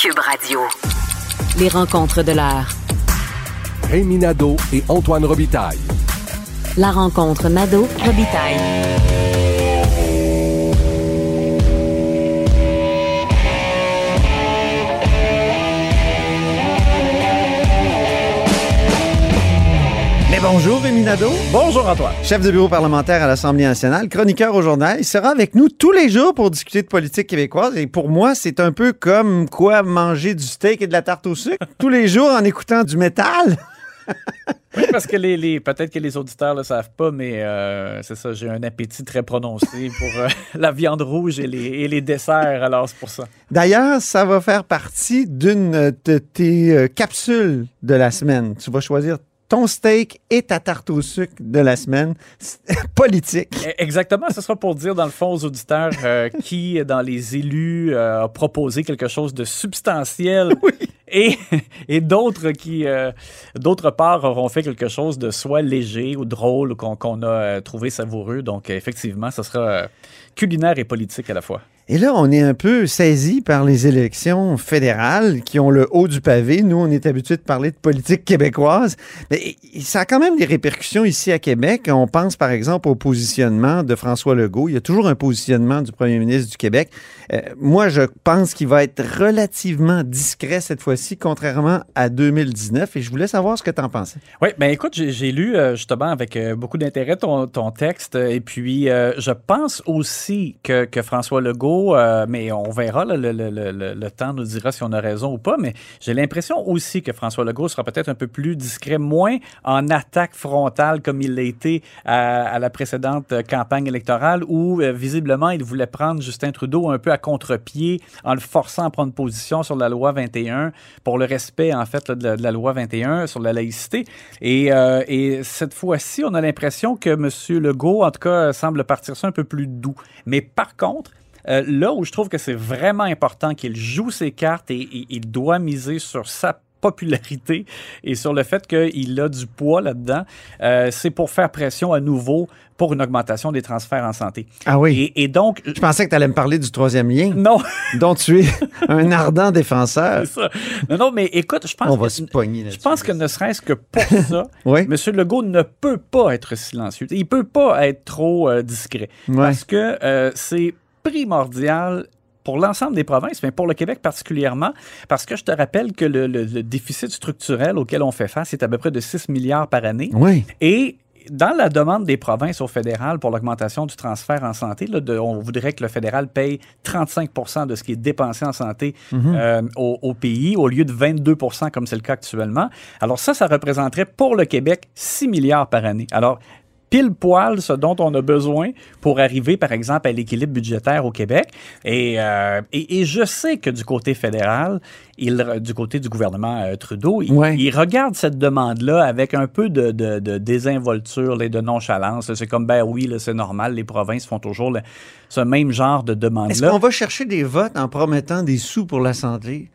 Cube Radio. Les rencontres de l'heure. Rémi Nadeau et Antoine Robitaille. La rencontre Nadeau-Robitaille. Bonjour, Rémi Nadeau. Bonjour Antoine. Chef de bureau parlementaire à l'Assemblée nationale, chroniqueur au journal. Il sera avec nous tous les jours pour discuter de politique québécoise. Et pour moi, c'est un peu comme quoi manger du steak et de la tarte au sucre tous les jours en écoutant du métal. Oui, parce que les, les peut-être que les auditeurs ne le savent pas, mais euh, c'est ça, j'ai un appétit très prononcé pour euh, la viande rouge et les, et les desserts, alors c'est pour ça. D'ailleurs, ça va faire partie d'une de tes euh, capsules de la semaine. Tu vas choisir ton steak et ta tarte au sucre de la semaine politique. E- Exactement, ce sera pour dire dans le fond aux auditeurs euh, qui, dans les élus, euh, a proposé quelque chose de substantiel et, et d'autres qui, euh, d'autre part, auront fait quelque chose de soit léger ou drôle ou qu'on a euh, trouvé savoureux. Donc, effectivement, ce sera culinaire et politique à la fois. Et là, on est un peu saisi par les élections fédérales qui ont le haut du pavé. Nous, on est habitué de parler de politique québécoise. Mais ça a quand même des répercussions ici à Québec. On pense, par exemple, au positionnement de François Legault. Il y a toujours un positionnement du premier ministre du Québec. Euh, moi, je pense qu'il va être relativement discret cette fois-ci, contrairement à 2019. Et je voulais savoir ce que tu en pensais. Oui, ben écoute, j'ai lu euh, justement avec euh, beaucoup d'intérêt ton, ton texte. Et puis, je pense aussi que, que François Legault, euh, mais on verra, le, le- le- le- temps nous dira si on a raison ou pas, mais j'ai l'impression aussi que François Legault sera peut-être un peu plus discret, moins en attaque frontale comme il l'a été à, la précédente campagne électorale où, euh, visiblement, il voulait prendre Justin Trudeau un peu à contre-pied en le forçant à prendre position sur la loi 21 pour le respect, en fait, là, de, la, de la loi 21 sur la laïcité. Et, euh, et cette fois-ci, on a l'impression que M. Legault, en tout cas, semble partir ça un peu plus doux. Mais par contre, euh, là où je trouve que c'est vraiment important qu'il joue ses cartes et, et il doit miser sur sa popularité et sur le fait qu'il a du poids là-dedans, euh, c'est pour faire pression à nouveau pour une augmentation des transferts en santé. Ah oui. Et, et donc, Je pensais que tu allais me parler du troisième lien, non, dont tu es un ardent défenseur. c'est ça. Non, non, mais écoute, je pense On va que- se pogner Je là-dessus. pense que ne serait-ce que pour ça, Oui. M. Legault ne peut pas être silencieux. Il peut pas être trop euh, discret. Ouais. Parce que euh, c'est primordial pour l'ensemble des provinces, mais pour le Québec particulièrement, parce que je te rappelle que le, le- le déficit structurel auquel on fait face est à peu près de 6 milliards par année. Oui. Et dans la demande des provinces au fédéral pour l'augmentation du transfert en santé, là, de- on voudrait que le fédéral paye 35% de ce qui est dépensé en santé euh, au, au pays, au lieu de 22% comme c'est le cas actuellement. Alors ça, ça représenterait pour le Québec 6 milliards par année. Alors, pile poil ce dont on a besoin pour arriver, par exemple, à l'équilibre budgétaire au Québec. Et, euh, et, et je sais que du côté fédéral, il, du côté du gouvernement euh, Trudeau, il, Ouais. il regarde cette demande-là avec un peu de, de, de désinvolture et de nonchalance. C'est comme, ben oui, c'est normal, les provinces font toujours le- ce même genre de Est-ce demande-là. qu'on va chercher des votes en promettant des sous pour la santé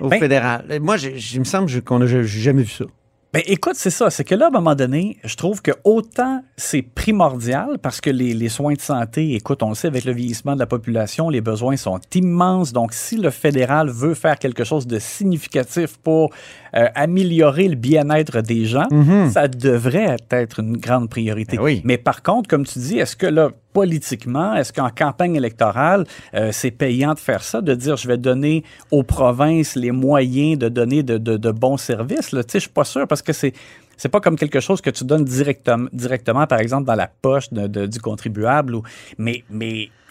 au Ben- fédéral? Moi, il me semble qu'on n'a jamais vu ça. Ben, écoute, c'est ça. C'est que là, à un moment donné, je trouve que autant c'est primordial parce que les, les soins de santé, écoute, on le sait, avec le vieillissement de la population, les besoins sont immenses. Donc, si le fédéral veut faire quelque chose de significatif pour euh, améliorer le bien-être des gens, ça devrait être une grande priorité. Ben oui. Mais par contre, comme tu dis, est-ce que là, politiquement, est-ce qu'en campagne électorale, euh, c'est payant de faire ça, de dire je vais donner aux provinces les moyens de donner de, bons services? là? Tu sais, je suis pas sûr parce que c'est c'est pas comme quelque chose que tu donnes directement, directement par exemple, dans la poche du contribuable. Ou, mais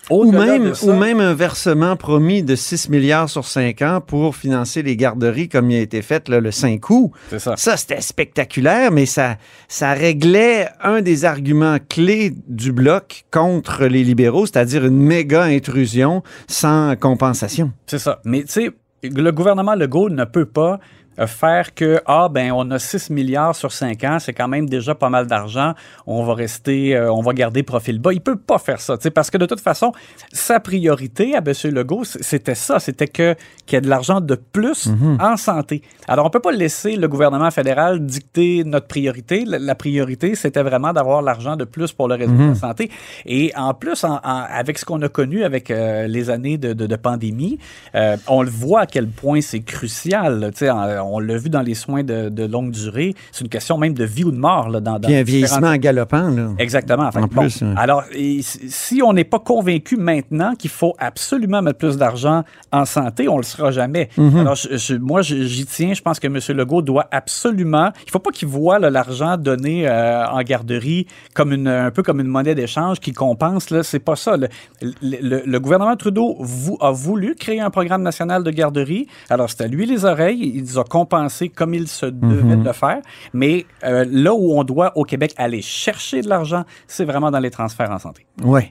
Ou même, ça- ou même un versement promis de 6 milliards sur 5 ans pour financer les garderies comme il a été fait là, le 5 août. C'est ça. Ça, c'était spectaculaire, mais ça, ça réglait un des arguments clés du bloc contre les libéraux, c'est-à-dire une méga intrusion sans compensation. C'est ça. Mais tu sais, le gouvernement Legault ne peut pas faire que, ah, ben, on a 6 milliards sur 5 ans, c'est quand même déjà pas mal d'argent, on va rester, euh, on va garder profil bas. Il peut pas faire ça, parce que de toute façon, sa priorité à M. Legault, c'était ça, c'était que qu'il y ait de l'argent de plus Mhm. en santé. Alors, on peut pas laisser le gouvernement fédéral dicter notre priorité. La, la priorité, c'était vraiment d'avoir l'argent de plus pour le réseau Mhm. de la santé. Et en plus, en- en- avec ce qu'on a connu avec euh, les années de, de- de pandémie, euh, on le voit à quel point c'est crucial. Tu sais, on l'a vu dans les soins de, de longue durée. C'est une question même de vie ou de mort. Là, dans, dans Puis un vieillissement galopant, là. Exactement. Fait En bon, plus, ouais. Alors, et si on n'est pas convaincu maintenant qu'il faut absolument mettre plus d'argent en santé, on le sera jamais. Mhm. Alors, je- je- moi, j'y tiens. Je pense que M. Legault doit absolument. Il faut pas qu'il voit l'argent donné euh, en garderie comme une, un peu comme une monnaie d'échange qui compense. Là, c'est pas ça. Le, le- le- le gouvernement Trudeau a voulu créer un programme national de garderie. Alors, c'est à lui les oreilles. Il a compensés comme il se devait Mhm. de le faire. Mais euh, là où on doit au Québec aller chercher de l'argent, c'est vraiment dans les transferts en santé. Oui.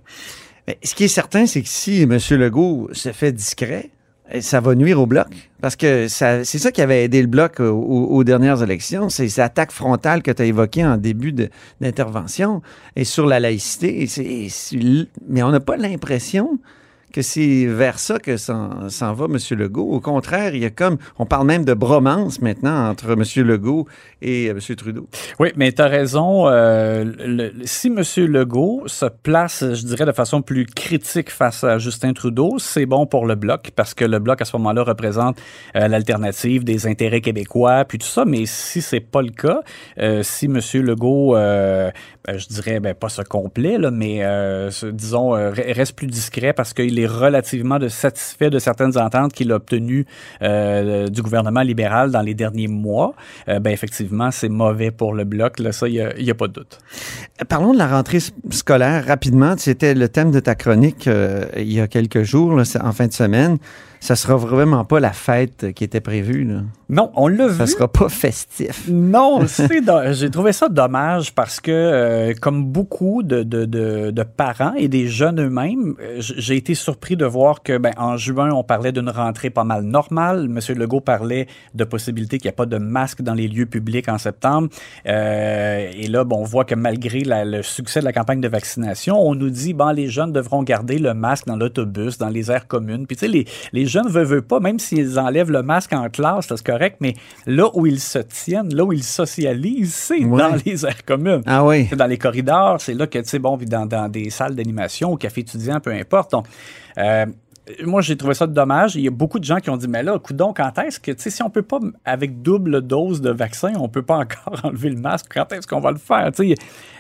Mais ce qui est certain, c'est que si M. Legault se fait discret, eh, ça va nuire au bloc. Parce que c'est ça qui avait aidé le bloc aux, aux- dernières élections, c'est cette attaque frontale que tu as évoquée en début d'intervention et sur la laïcité. Et mais on n'a pas l'impression que c'est vers ça que s'en va M. Legault. Au contraire, il y a comme, on parle même de bromance maintenant entre M. Legault et euh, M. Trudeau. Oui, mais tu as raison. euh, si M. Legault se place, je dirais, de façon plus critique face à Justin Trudeau, c'est bon pour le Bloc, parce que le Bloc, à ce moment-là, représente euh, l'alternative des intérêts québécois, puis tout ça. Mais si c'est pas le cas, si M. Legault, je dirais, ben, pas ce complet, là, mais euh, disons, euh, re- reste plus discret parce qu'il est relativement satisfait de certaines ententes qu'il a obtenues euh, du gouvernement libéral dans les derniers mois, euh, ben effectivement, c'est mauvais pour le bloc. Là, ça, il n'y a, pas de doute. Parlons de la rentrée scolaire rapidement. C'était le thème de ta chronique euh, il y a quelques jours, là, en fin de semaine. Ça sera vraiment pas la fête qui était prévue. là. Non, on l'a Ça vu. sera pas festif. Non, j'ai trouvé ça dommage parce que, euh, comme beaucoup de, de, de, de parents et des jeunes eux-mêmes, euh, j'ai été surpris de voir que, ben, en juin, on parlait d'une rentrée pas mal normale. Monsieur Legault parlait de possibilité qu'il n'y ait pas de masque dans les lieux publics en septembre. Euh, et là, bon, on voit que malgré la- le succès de la campagne de vaccination, on nous dit, bon, les jeunes devront garder le masque dans l'autobus, dans les aires communes. Puis, tu sais, les, les jeunes veulent, veulent pas, même s'ils enlèvent le masque en classe, c'est correct, mais là où ils se tiennent, là où ils socialisent, c'est dans les aires communes. Ah oui. C'est dans les corridors, c'est là que, tu sais, bon, puis dans, dans des salles d'animation, au café étudiant, peu importe. Donc, euh, moi, j'ai trouvé ça dommage. Il y a beaucoup de gens qui ont dit, mais là, coudon, quand est-ce que, tu sais, si on peut pas, avec double dose de vaccin, on peut pas encore enlever le masque, quand est-ce qu'on va le faire? Tu sais,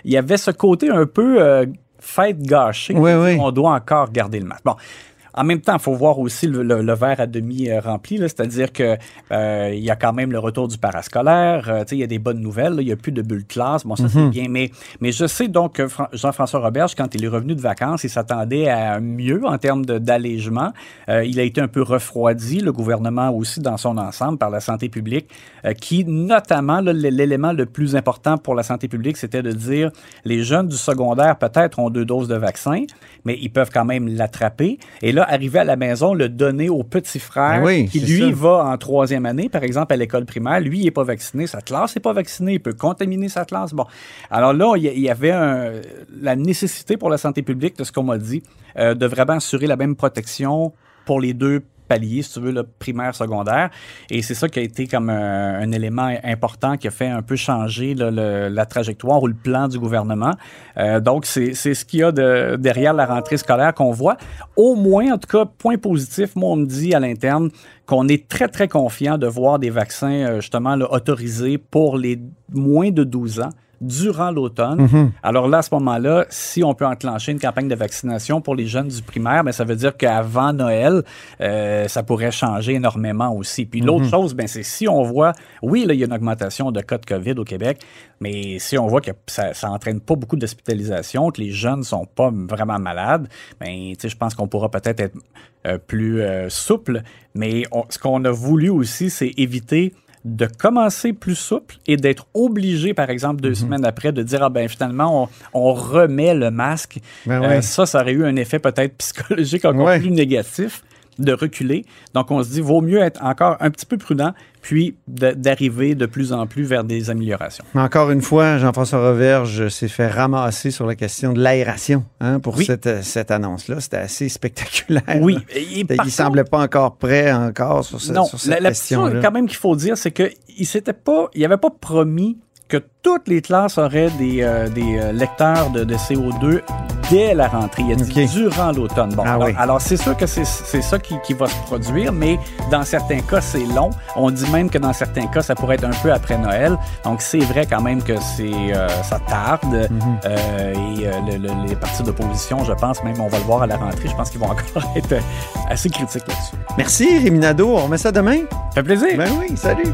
il y avait ce côté un peu euh, fête gâchée. Oui, oui. On doit encore garder le masque. Bon. En même temps, il faut voir aussi le, le- le verre à demi euh, rempli, c'est-à-dire que euh, il y a quand même le retour du parascolaire, euh, il y a des bonnes nouvelles, là, il n'y a plus de bulles classe, bon ça c'est bien, mais, mais je sais donc que Fran- Jean-François Roberge, quand il est revenu de vacances, il s'attendait à mieux en termes de- d'allègement. Euh, il a été un peu refroidi, le gouvernement aussi dans son ensemble par la santé publique, qui notamment, l'élément le plus important pour la santé publique, c'était de dire les jeunes du secondaire peut-être ont deux doses de vaccin, mais ils peuvent quand même l'attraper. Et là, arriver à la maison, le donner au petit frère Ben oui, qui, lui, ça. va en troisième année, par exemple, à l'école primaire. Lui, il n'est pas vacciné, sa classe n'est pas vaccinée, il peut contaminer sa classe. Bon. Alors là, il y a- il y avait un- la nécessité pour la santé publique, de ce qu'on m'a dit, euh, de vraiment assurer la même protection pour les deux paliers, si tu veux, le primaire, secondaire. Et c'est ça qui a été comme un, élément important qui a fait un peu changer là, la trajectoire ou le plan du gouvernement. Euh, donc, c'est ce qu'il y a de, derrière la rentrée scolaire qu'on voit. Au moins, en tout cas, point positif, moi, on me dit à l'interne qu'on est très, très confiant de voir des vaccins, euh, justement, là, autorisés pour les moins de 12 ans durant l'automne. Alors là, à ce moment-là, si on peut enclencher une campagne de vaccination pour les jeunes du primaire, ben, ça veut dire qu'avant Noël, euh, ça pourrait changer énormément aussi. Puis l'autre chose, ben, c'est si on voit, oui, là, il y a une augmentation de cas de COVID au Québec, mais si on voit que ça, ça entraîne pas beaucoup d'hospitalisation, que les jeunes sont pas vraiment malades, ben, sais, je pense qu'on pourra peut-être être euh, plus euh, souple. Mais on- ce qu'on a voulu aussi, c'est éviter de commencer plus souple et d'être obligé, par exemple, deux semaines après, de dire, ah ben finalement, on, on remet le masque. Ben Euh, ça, ça aurait eu un effet peut-être psychologique encore Ouais. plus négatif. De reculer. Donc, on se dit, vaut mieux être encore un petit peu prudent, puis d'arriver de plus en plus vers des améliorations. Encore une fois, Jean-François Reverge s'est fait ramasser sur la question de l'aération hein, pour cette, cette annonce-là. C'était assez spectaculaire. Oui. il ne semblait pas encore prêt encore sur, ce, non, sur cette la, question. La quand même qu'il faut dire, c'est qu'il s'était pas, il avait pas promis que toutes les classes auraient des, euh, des euh, lecteurs de, de, CO2 dès la rentrée. Il a dit durant l'automne. Bon, ah alors, c'est sûr que c'est ça qui, qui, va se produire, mais dans certains cas, c'est long. On dit même que dans certains cas, ça pourrait être un peu après Noël. Donc, c'est vrai quand même que c'est euh, ça tarde. Mhm. et les partis d'opposition, je pense, même on va le voir à la rentrée, je pense qu'ils vont encore être assez critiques là-dessus. Merci, Réminado. On remet ça demain? Ça fait plaisir. Ben oui, salut.